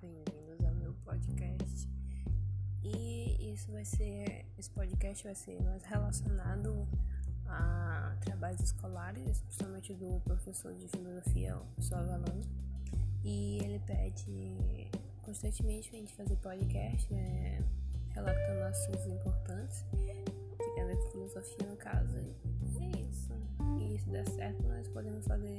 Bem-vindos ao meu podcast. E isso vai ser, esse podcast vai ser mais relacionado a trabalhos escolares, especialmente do professor de filosofia, o professor Avalone. E ele pede constantemente a gente fazer podcast, né, relatando assuntos importantes, que tem a ver com filosofia no caso. E é isso. E se der certo, nós podemos fazer